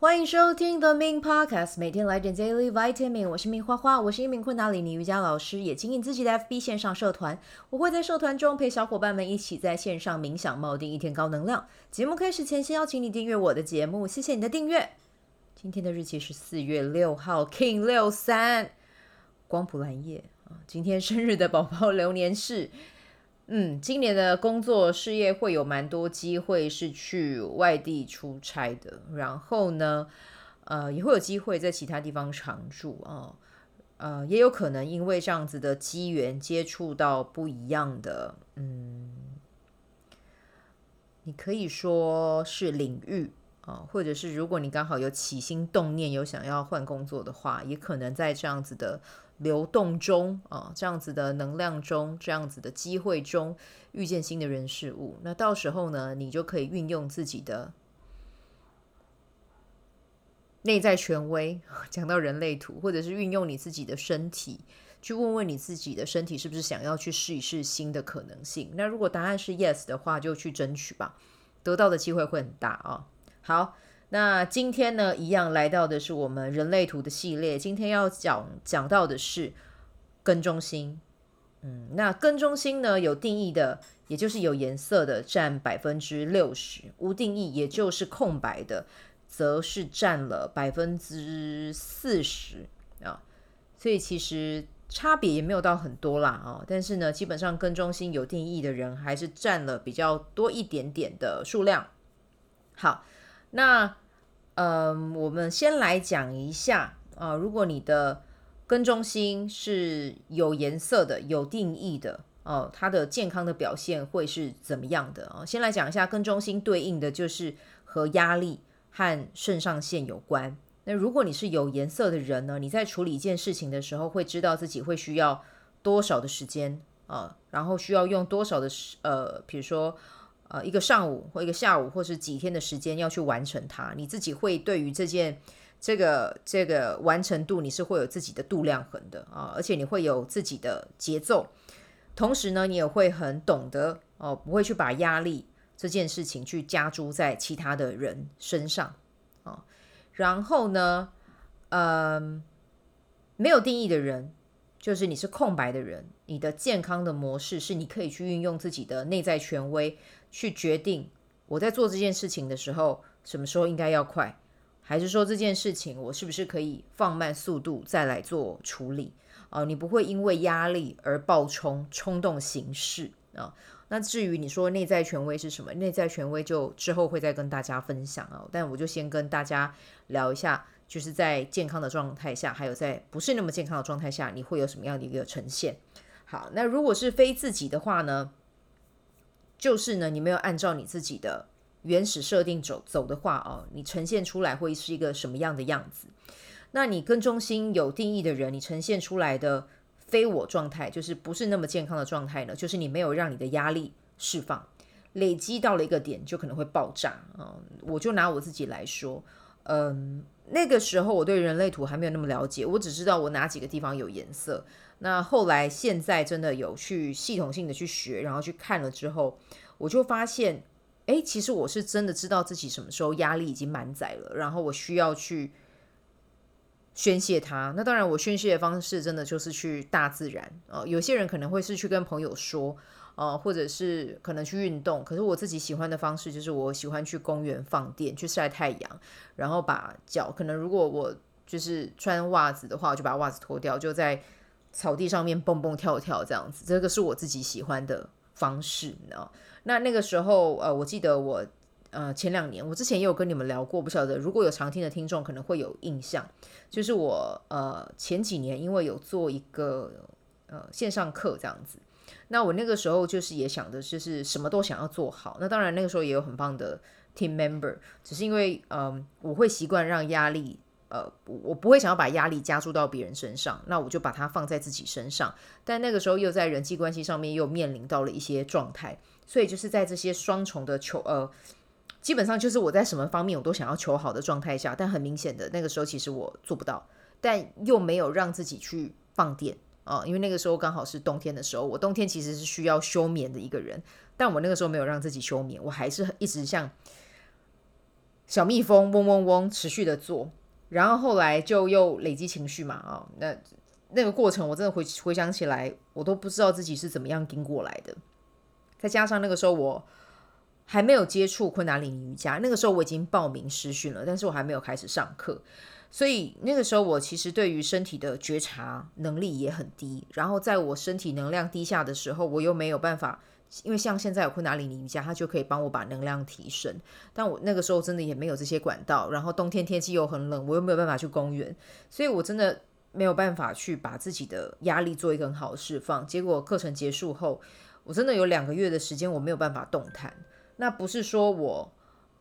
欢迎收听 The Min Podcast，每天来点 Daily Vitamin。我是明花花，我是一名昆达里尼瑜伽老师，也经营自己的 FB 线上社团。我会在社团中陪小伙伴们一起在线上冥想，锚定一天高能量。节目开始前，先邀请你订阅我的节目，谢谢你的订阅。今天的日期是四月六号，King 六三，光谱蓝夜啊。今天生日的宝宝流年是。嗯，今年的工作事业会有蛮多机会是去外地出差的，然后呢，呃，也会有机会在其他地方常住啊，呃，也有可能因为这样子的机缘接触到不一样的，嗯，你可以说是领域啊，或者是如果你刚好有起心动念，有想要换工作的话，也可能在这样子的。流动中啊，这样子的能量中，这样子的机会中，遇见新的人事物。那到时候呢，你就可以运用自己的内在权威，讲到人类图，或者是运用你自己的身体，去问问你自己的身体是不是想要去试一试新的可能性。那如果答案是 yes 的话，就去争取吧，得到的机会会很大啊。好。那今天呢，一样来到的是我们人类图的系列。今天要讲讲到的是根中心。嗯，那根中心呢，有定义的，也就是有颜色的，占百分之六十；无定义，也就是空白的，则是占了百分之四十啊。所以其实差别也没有到很多啦啊。但是呢，基本上根中心有定义的人，还是占了比较多一点点的数量。好。那，嗯，我们先来讲一下啊，如果你的根中心是有颜色的、有定义的哦，它的健康的表现会是怎么样的啊？先来讲一下根中心对应的就是和压力和肾上腺有关。那如果你是有颜色的人呢，你在处理一件事情的时候，会知道自己会需要多少的时间啊，然后需要用多少的时呃，比如说。呃，一个上午或一个下午，或是几天的时间要去完成它，你自己会对于这件这个这个完成度，你是会有自己的度量衡的啊，而且你会有自己的节奏，同时呢，你也会很懂得哦，不会去把压力这件事情去加诸在其他的人身上啊。然后呢，嗯，没有定义的人，就是你是空白的人，你的健康的模式是你可以去运用自己的内在权威。去决定我在做这件事情的时候，什么时候应该要快，还是说这件事情我是不是可以放慢速度再来做处理？啊，你不会因为压力而暴冲、冲动行事啊。那至于你说内在权威是什么？内在权威就之后会再跟大家分享啊。但我就先跟大家聊一下，就是在健康的状态下，还有在不是那么健康的状态下，你会有什么样的一个呈现？好，那如果是非自己的话呢？就是呢，你没有按照你自己的原始设定走走的话哦，你呈现出来会是一个什么样的样子？那你跟中心有定义的人，你呈现出来的非我状态，就是不是那么健康的状态呢？就是你没有让你的压力释放，累积到了一个点，就可能会爆炸啊！我就拿我自己来说，嗯，那个时候我对人类图还没有那么了解，我只知道我哪几个地方有颜色。那后来现在真的有去系统性的去学，然后去看了之后，我就发现，哎，其实我是真的知道自己什么时候压力已经满载了，然后我需要去宣泄它。那当然，我宣泄的方式真的就是去大自然啊、有些人可能会是去跟朋友说，呃，或者是可能去运动。可是我自己喜欢的方式就是我喜欢去公园放电，去晒太阳，然后把脚可能如果我就是穿袜子的话，我就把袜子脱掉，就在。草地上面蹦蹦跳跳这样子，这个是我自己喜欢的方式，呢？那那个时候，呃，我记得我，呃，前两年我之前也有跟你们聊过，不晓得如果有常听的听众可能会有印象，就是我呃前几年因为有做一个呃线上课这样子，那我那个时候就是也想的就是什么都想要做好，那当然那个时候也有很棒的 team member，只是因为嗯、我会习惯让压力。呃，我不会想要把压力加注到别人身上，那我就把它放在自己身上。但那个时候又在人际关系上面又面临到了一些状态，所以就是在这些双重的求呃，基本上就是我在什么方面我都想要求好的状态下，但很明显的那个时候其实我做不到，但又没有让自己去放电啊，因为那个时候刚好是冬天的时候，我冬天其实是需要休眠的一个人，但我那个时候没有让自己休眠，我还是一直像。小蜜蜂嗡嗡嗡持续的做，然后后来就又累积情绪嘛啊、那那个过程我真的回回想起来，我都不知道自己是怎么样跟过来的。再加上那个时候我还没有接触昆达里尼瑜伽，那个时候我已经报名实训了，但是我还没有开始上课，所以那个时候我其实对于身体的觉察能力也很低。然后在我身体能量低下的时候，我又没有办法。因为像现在有昆达里尼瑜伽，它就可以帮我把能量提升。但我那个时候真的也没有这些管道，然后冬天天气又很冷，我又没有办法去公园，所以我真的没有办法去把自己的压力做一个很好的释放。结果课程结束后，我真的有两个月的时间我没有办法动弹。那不是说我，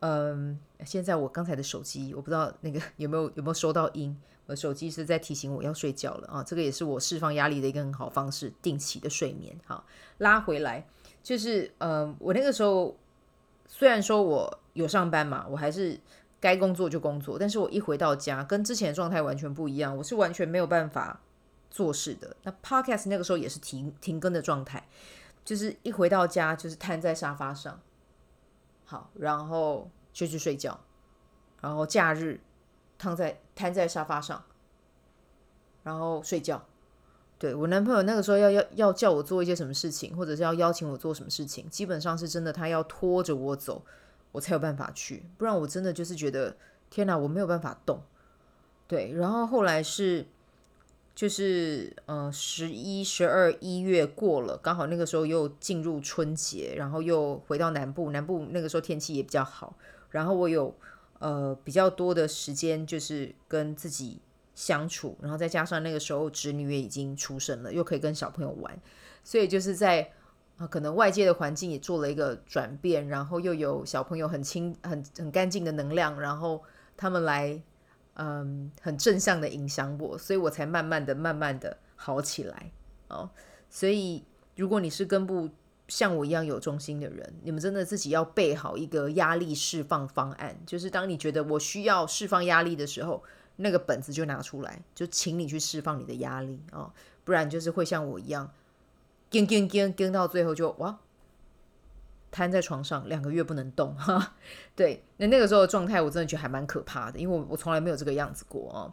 嗯，现在我刚才的手机，我不知道那个 有没有有没有收到音，我的手机是在提醒我要睡觉了啊。这个也是我释放压力的一个很好方式，定期的睡眠。好，拉回来。就是，呃，我那个时候虽然说我有上班嘛，我还是该工作就工作，但是我一回到家，跟之前的状态完全不一样，我是完全没有办法做事的。那 Podcast 那个时候也是停停更的状态，就是一回到家就是瘫在沙发上，好，然后就去睡觉，然后假日躺在瘫在沙发上，然后睡觉。对，我男朋友那个时候要要要叫我做一些什么事情，或者是要邀请我做什么事情，基本上是真的，他要拖着我走，我才有办法去，不然我真的就是觉得天哪，我没有办法动。对，然后后来是就是呃十一、十二、一月过了，刚好那个时候又进入春节，然后又回到南部，南部那个时候天气也比较好，然后我有呃比较多的时间，就是跟自己。相处，然后再加上那个时候侄女也已经出生了，又可以跟小朋友玩，所以就是在啊，可能外界的环境也做了一个转变，然后又有小朋友很清、很很干净的能量，然后他们来嗯很正向的影响我，所以我才慢慢的、慢慢的好起来哦。所以如果你是根部像我一样有中心的人，你们真的自己要备好一个压力释放方案，就是当你觉得我需要释放压力的时候。那个本子就拿出来，就请你去释放你的压力、哦，不然就是会像我一样，跟跟跟跟到最后就哇，瘫在床上两个月不能动哈。对，那那个时候的状态我真的觉得还蛮可怕的，因为我我从来没有这个样子过哦。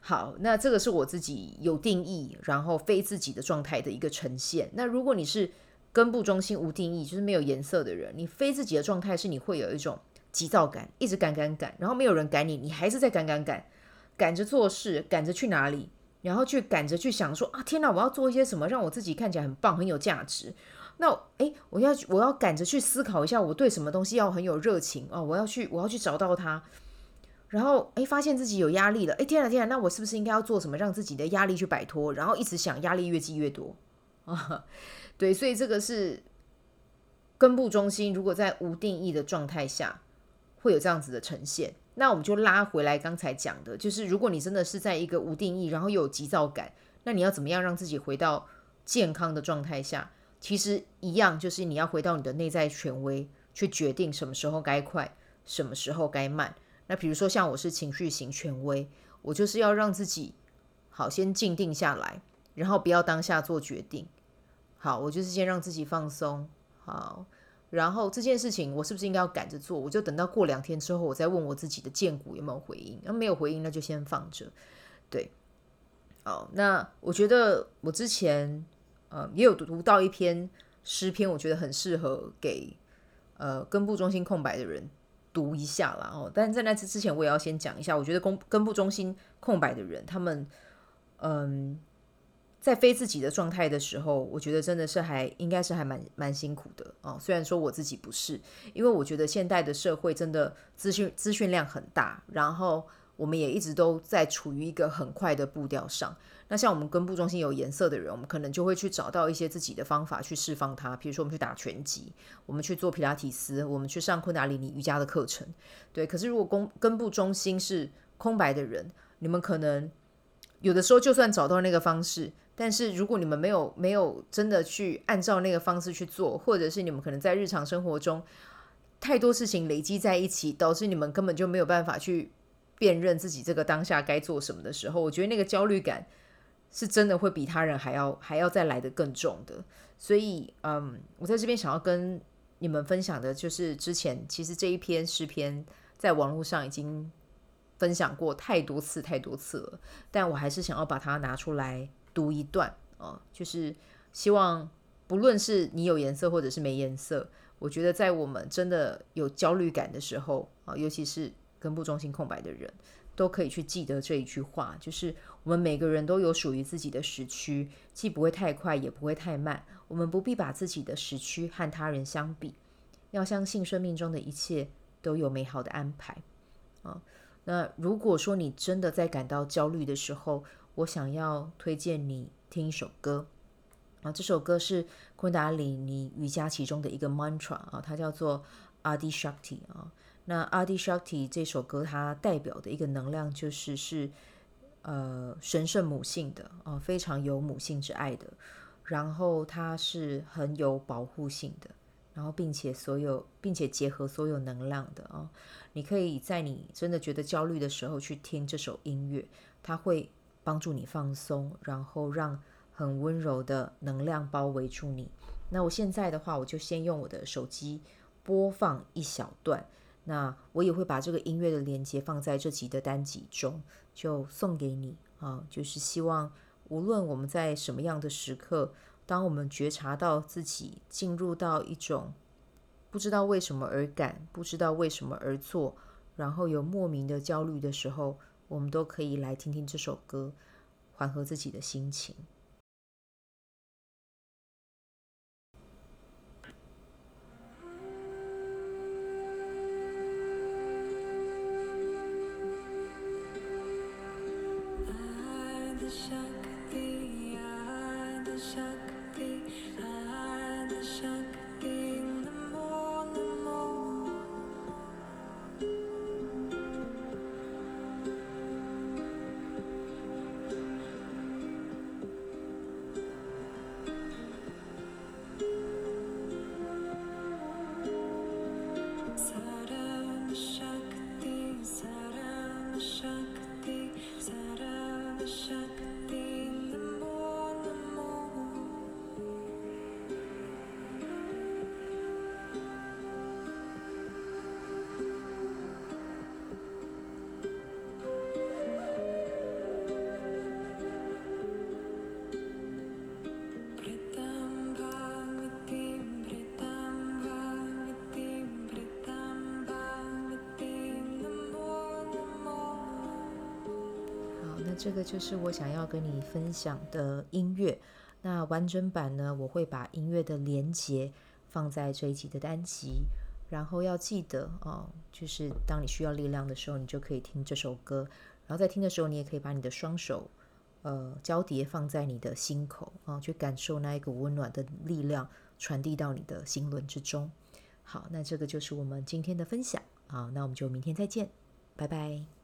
好，那这个是我自己有定义，然后非自己的状态的一个呈现。那如果你是根部中心无定义，就是没有颜色的人，你非自己的状态是你会有一种急躁感，一直赶赶赶，然后没有人赶你，你还是在赶赶赶。赶着做事，赶着去哪里，然后去赶着去想说啊，天哪，我要做一些什么，让我自己看起来很棒，很有价值。那诶，我要我要赶着去思考一下，我对什么东西要很有热情哦，我要去我要去找到它。然后诶，发现自己有压力了，诶，天啊天啊，那我是不是应该要做什么，让自己的压力去摆脱？然后一直想，压力越积越多啊。对，所以这个是根部中心，如果在无定义的状态下，会有这样子的呈现。那我们就拉回来刚才讲的，就是如果你真的是在一个无定义，然后又有急躁感，那你要怎么样让自己回到健康的状态下？其实一样，就是你要回到你的内在权威，去决定什么时候该快，什么时候该慢。那比如说像我是情绪型权威，我就是要让自己好先静定下来，然后不要当下做决定。好，我就是先让自己放松。好。然后这件事情我是不是应该要赶着做？我就等到过两天之后，我再问我自己的荐骨有没有回应。那没有回应，那就先放着。对，哦，那我觉得我之前呃也有读到一篇诗篇，我觉得很适合给呃根部中心空白的人读一下啦。哦，但在那次之前，我也要先讲一下，我觉得根根部中心空白的人，他们嗯。在非自己的状态的时候，我觉得真的是还应该是还蛮蛮辛苦的哦。虽然说我自己不是，因为我觉得现代的社会真的资讯资讯量很大，然后我们也一直都在处于一个很快的步调上。那像我们根部中心有颜色的人，我们可能就会去找到一些自己的方法去释放它。比如说我们去打拳击，我们去做皮拉提斯，我们去上昆达里尼瑜伽的课程。对，可是如果根根部中心是空白的人，你们可能有的时候就算找到那个方式。但是如果你们没有没有真的去按照那个方式去做，或者是你们可能在日常生活中太多事情累积在一起，导致你们根本就没有办法去辨认自己这个当下该做什么的时候，我觉得那个焦虑感是真的会比他人还要还要再来得更重的。所以，嗯，我在这边想要跟你们分享的就是之前其实这一篇诗篇在网络上已经分享过太多次、太多次了，但我还是想要把它拿出来读一段啊，就是希望不论是你有颜色或者是没颜色，我觉得在我们真的有焦虑感的时候啊，尤其是根部中心空白的人，都可以去记得这一句话，就是我们每个人都有属于自己的时区，既不会太快，也不会太慢。我们不必把自己的时区和他人相比，要相信生命中的一切都有美好的安排。啊，那如果说你真的在感到焦虑的时候，我想要推荐你听一首歌。啊，这首歌是昆达里尼瑜伽其中的一个 mantra 啊，它叫做 Adi Shakti 啊。那 Adi Shakti 这首歌，它代表的一个能量就是是呃神圣母性的啊，非常有母性之爱的。然后它是很有保护性的，然后并且所有并且结合所有能量的啊。你可以在你真的觉得焦虑的时候去听这首音乐，它会帮助你放松，然后让很温柔的能量包围住你。那我现在的话，我就先用我的手机播放一小段。那我也会把这个音乐的连接放在这集的单集中，就送给你啊。就是希望无论我们在什么样的时刻，当我们觉察到自己进入到一种不知道为什么而感、不知道为什么而做，然后有莫名的焦虑的时候，我们都可以来听听这首歌，缓和自己的心情。这个就是我想要跟你分享的音乐。那完整版呢，我会把音乐的连接放在这一集的单集。然后要记得哦，就是当你需要力量的时候，你就可以听这首歌。然后在听的时候，你也可以把你的双手呃交叠放在你的心口啊，去感受那一个温暖的力量传递到你的心轮之中。好，那这个就是我们今天的分享啊。那我们就明天再见，拜拜。